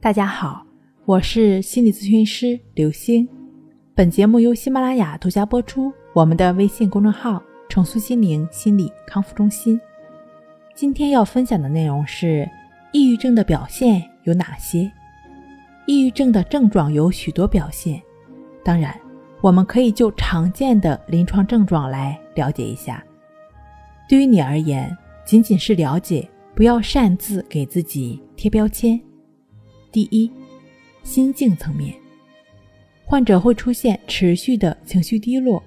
大家好，我是心理咨询师刘星。本节目由喜马拉雅独家播出。我们的微信公众号“重塑心灵心理康复中心”。今天要分享的内容是：抑郁症的表现有哪些？抑郁症的症状有许多表现，当然，我们可以就常见的临床症状来了解一下。对于你而言，仅仅是了解。不要擅自给自己贴标签。第一，心境层面，患者会出现持续的情绪低落、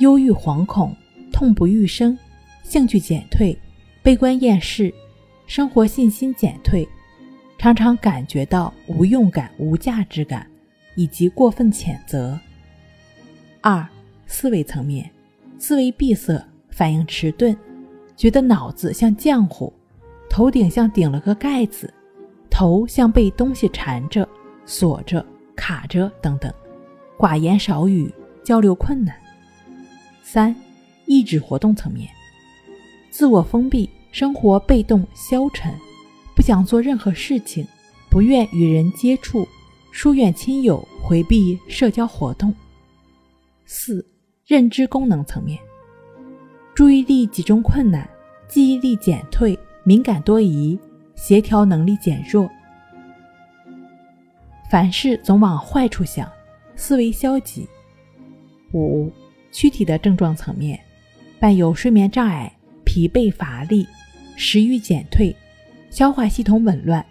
忧郁、惶恐、痛不欲生、兴趣减退、悲观厌世、生活信心减退，常常感觉到无用感、无价值感以及过分谴责。二，思维层面，思维闭塞，反应迟钝，觉得脑子像浆糊。头顶像顶了个盖子，头像被东西缠着、锁着、卡着等等，寡言少语，交流困难。三、意志活动层面，自我封闭，生活被动消沉，不想做任何事情，不愿与人接触，疏远亲友，回避社交活动。四、认知功能层面，注意力集中困难，记忆力减退。敏感多疑，协调能力减弱，凡事总往坏处想，思维消极。五、躯体的症状层面，伴有睡眠障碍、疲惫乏力、食欲减退、消化系统紊乱、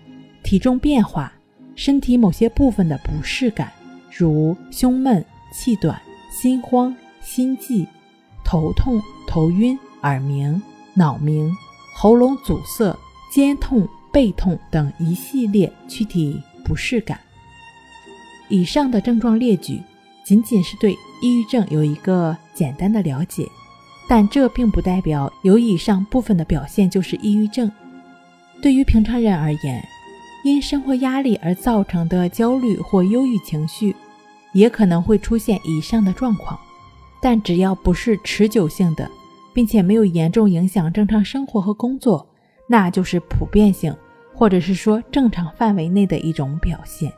体重变化、身体某些部分的不适感，如胸闷、气短、心慌、心悸、头痛、头晕、耳鸣、脑鸣。喉咙阻塞、肩痛、背痛等一系列躯体不适感。以上的症状列举，仅仅是对抑郁症有一个简单的了解，但这并不代表有以上部分的表现就是抑郁症。对于平常人而言，因生活压力而造成的焦虑或忧郁情绪，也可能会出现以上的状况，但只要不是持久性的。并且没有严重影响正常生活和工作，那就是普遍性，或者是说正常范围内的一种表现。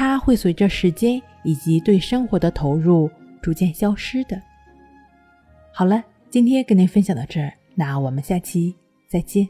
它会随着时间以及对生活的投入逐渐消失的。好了，今天跟您分享到这儿，那我们下期再见。